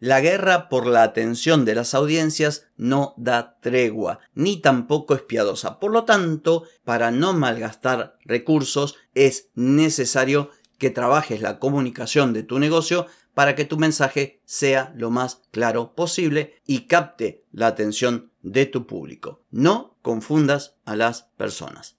La guerra por la atención de las audiencias no da tregua, ni tampoco es piadosa. Por lo tanto, para no malgastar recursos, es necesario que trabajes la comunicación de tu negocio para que tu mensaje sea lo más claro posible y capte la atención de tu público. No confundas a las personas.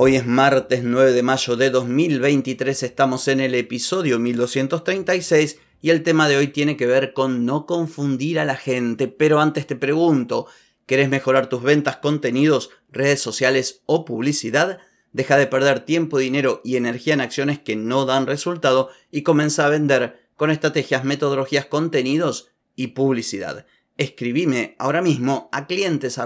Hoy es martes 9 de mayo de 2023, estamos en el episodio 1236 y el tema de hoy tiene que ver con no confundir a la gente, pero antes te pregunto, ¿querés mejorar tus ventas, contenidos, redes sociales o publicidad? Deja de perder tiempo, dinero y energía en acciones que no dan resultado y comienza a vender con estrategias, metodologías, contenidos y publicidad. Escribime ahora mismo a clientes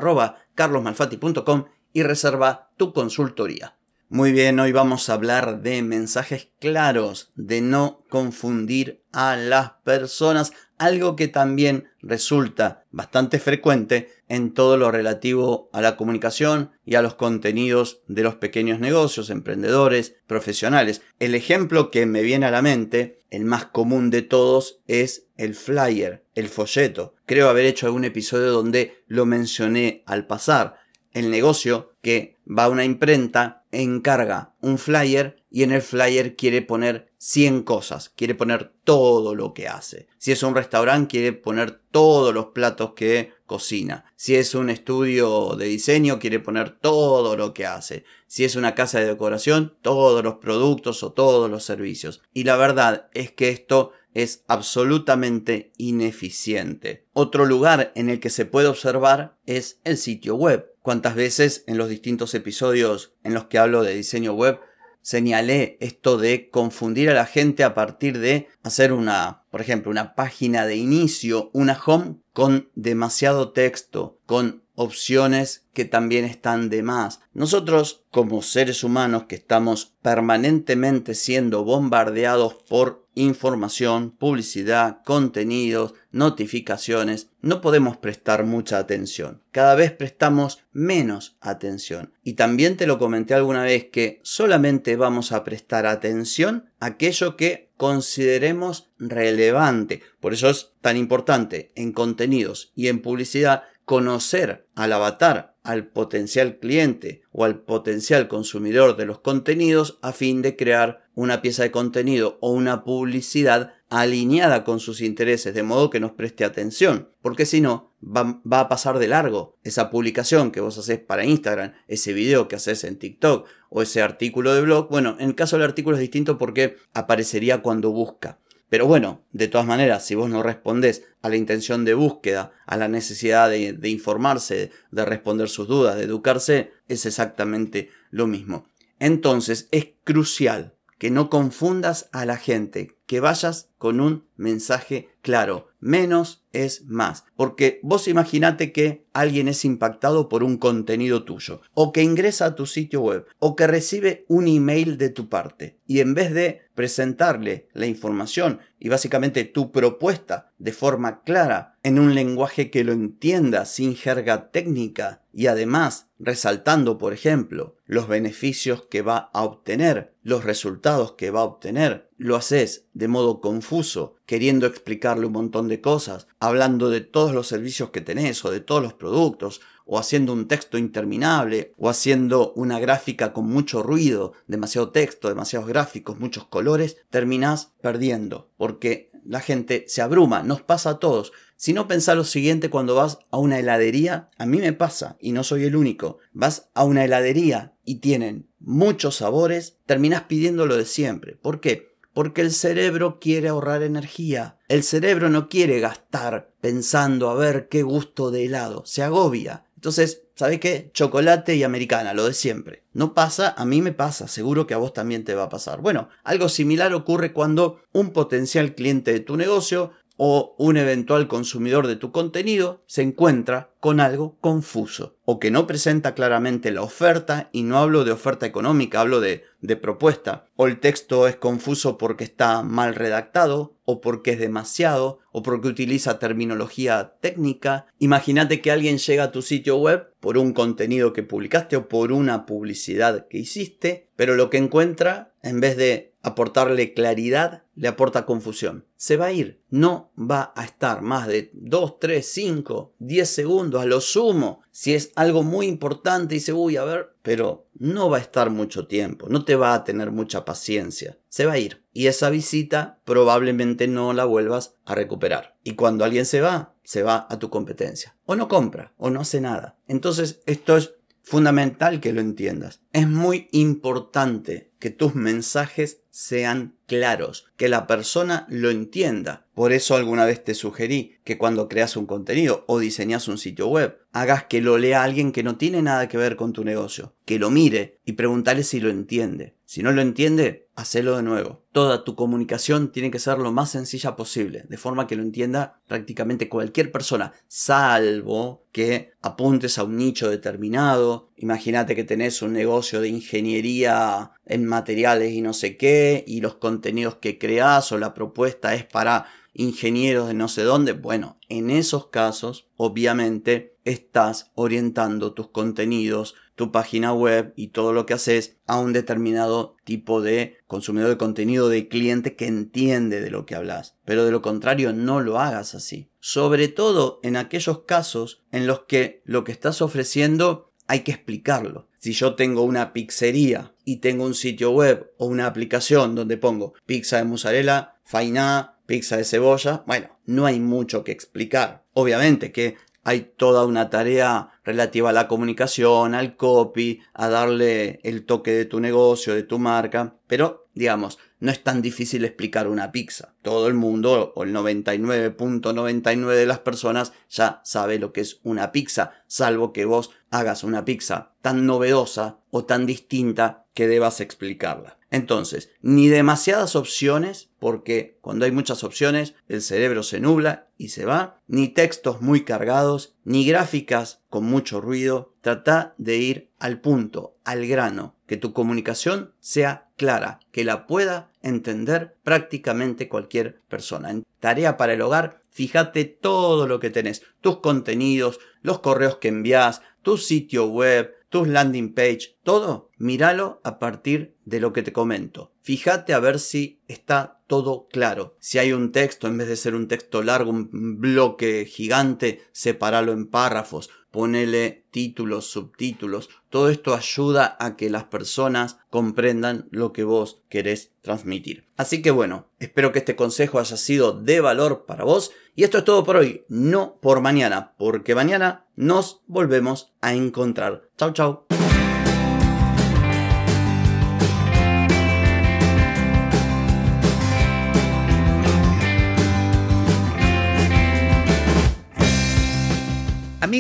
y reserva tu consultoría. Muy bien, hoy vamos a hablar de mensajes claros, de no confundir a las personas, algo que también resulta bastante frecuente en todo lo relativo a la comunicación y a los contenidos de los pequeños negocios, emprendedores, profesionales. El ejemplo que me viene a la mente, el más común de todos, es el flyer, el folleto. Creo haber hecho algún episodio donde lo mencioné al pasar el negocio que va a una imprenta, encarga un flyer y en el flyer quiere poner 100 cosas, quiere poner todo lo que hace. Si es un restaurante, quiere poner todos los platos que cocina. Si es un estudio de diseño, quiere poner todo lo que hace. Si es una casa de decoración, todos los productos o todos los servicios. Y la verdad es que esto es absolutamente ineficiente. Otro lugar en el que se puede observar es el sitio web cuántas veces en los distintos episodios en los que hablo de diseño web señalé esto de confundir a la gente a partir de hacer una, por ejemplo, una página de inicio, una home con demasiado texto, con opciones que también están de más. Nosotros, como seres humanos que estamos permanentemente siendo bombardeados por información, publicidad, contenidos, notificaciones, no podemos prestar mucha atención. Cada vez prestamos menos atención. Y también te lo comenté alguna vez que solamente vamos a prestar atención a aquello que consideremos relevante. Por eso es tan importante en contenidos y en publicidad conocer al avatar, al potencial cliente o al potencial consumidor de los contenidos a fin de crear una pieza de contenido o una publicidad alineada con sus intereses, de modo que nos preste atención, porque si no, va, a pasar de largo esa publicación que vos haces para Instagram, ese video que haces en TikTok o ese artículo de blog. Bueno, en el caso del artículo es distinto porque aparecería cuando busca. Pero bueno, de todas maneras, si vos no respondés a la intención de búsqueda, a la necesidad de, de, informarse, de responder sus dudas, de educarse, es exactamente lo mismo. Entonces es crucial que no confundas a la gente, que vayas con un mensaje claro. Menos es más. Porque vos imaginate que alguien es impactado por un contenido tuyo, o que ingresa a tu sitio web, o que recibe un email de tu parte, y en vez de presentarle la información y básicamente tu propuesta de forma clara, en un lenguaje que lo entienda, sin jerga técnica, y además resaltando, por ejemplo, los beneficios que va a obtener, los resultados que va a obtener, lo haces de modo confuso, queriendo explicarle un montón de cosas, hablando de todos los servicios que tenés o de todos los productos, o haciendo un texto interminable, o haciendo una gráfica con mucho ruido, demasiado texto, demasiados gráficos, muchos colores, terminás perdiendo, porque la gente se abruma, nos pasa a todos. Si no pensás lo siguiente cuando vas a una heladería, a mí me pasa, y no soy el único, vas a una heladería y tienen muchos sabores, terminás pidiendo lo de siempre. ¿Por qué? Porque el cerebro quiere ahorrar energía. El cerebro no quiere gastar pensando a ver qué gusto de helado, se agobia. Entonces, ¿Sabes qué? Chocolate y americana, lo de siempre. No pasa, a mí me pasa, seguro que a vos también te va a pasar. Bueno, algo similar ocurre cuando un potencial cliente de tu negocio o un eventual consumidor de tu contenido se encuentra con algo confuso o que no presenta claramente la oferta y no hablo de oferta económica, hablo de, de propuesta. O el texto es confuso porque está mal redactado o porque es demasiado o porque utiliza terminología técnica. Imagínate que alguien llega a tu sitio web por un contenido que publicaste o por una publicidad que hiciste, pero lo que encuentra, en vez de aportarle claridad, le aporta confusión. Se va a ir, no va a estar más de 2, 3, 5, 10 segundos a lo sumo. Si es algo muy importante, dice, uy, a ver, pero no va a estar mucho tiempo, no te va a tener mucha paciencia. Se va a ir y esa visita probablemente no la vuelvas a recuperar. Y cuando alguien se va, se va a tu competencia. O no compra, o no hace nada. Entonces, esto es fundamental que lo entiendas. Es muy importante que tus mensajes sean claros, que la persona lo entienda. Por eso alguna vez te sugerí que cuando creas un contenido o diseñas un sitio web, hagas que lo lea alguien que no tiene nada que ver con tu negocio, que lo mire y preguntarle si lo entiende. Si no lo entiende, hacelo de nuevo. Toda tu comunicación tiene que ser lo más sencilla posible, de forma que lo entienda prácticamente cualquier persona, salvo que apuntes a un nicho determinado. Imagínate que tenés un negocio de ingeniería en materiales y no sé qué, y los contenidos que creas o la propuesta es para ingenieros de no sé dónde. Bueno, en esos casos, obviamente, estás orientando tus contenidos, tu página web y todo lo que haces a un determinado tipo de consumidor de contenido, de cliente que entiende de lo que hablas. Pero de lo contrario, no lo hagas así. Sobre todo en aquellos casos en los que lo que estás ofreciendo hay que explicarlo. Si yo tengo una pizzería y tengo un sitio web o una aplicación donde pongo pizza de mozzarella, faina, pizza de cebolla, bueno, no hay mucho que explicar. Obviamente que hay toda una tarea relativa a la comunicación, al copy, a darle el toque de tu negocio, de tu marca, pero digamos, no es tan difícil explicar una pizza. Todo el mundo, o el 99.99 de las personas, ya sabe lo que es una pizza, salvo que vos hagas una pizza tan novedosa o tan distinta que debas explicarla. Entonces, ni demasiadas opciones, porque cuando hay muchas opciones el cerebro se nubla y se va, ni textos muy cargados, ni gráficas con mucho ruido. Trata de ir al punto, al grano, que tu comunicación sea clara, que la pueda entender prácticamente cualquier persona. En tarea para el hogar, fíjate todo lo que tenés, tus contenidos, los correos que envías, tu sitio web, tus landing page, todo, míralo a partir de lo que te comento. Fíjate a ver si está todo claro. Si hay un texto, en vez de ser un texto largo, un bloque gigante, sepáralo en párrafos, ponele títulos, subtítulos. Todo esto ayuda a que las personas comprendan lo que vos querés transmitir. Así que bueno, espero que este consejo haya sido de valor para vos. Y esto es todo por hoy, no por mañana, porque mañana nos volvemos a encontrar. Chau, chau.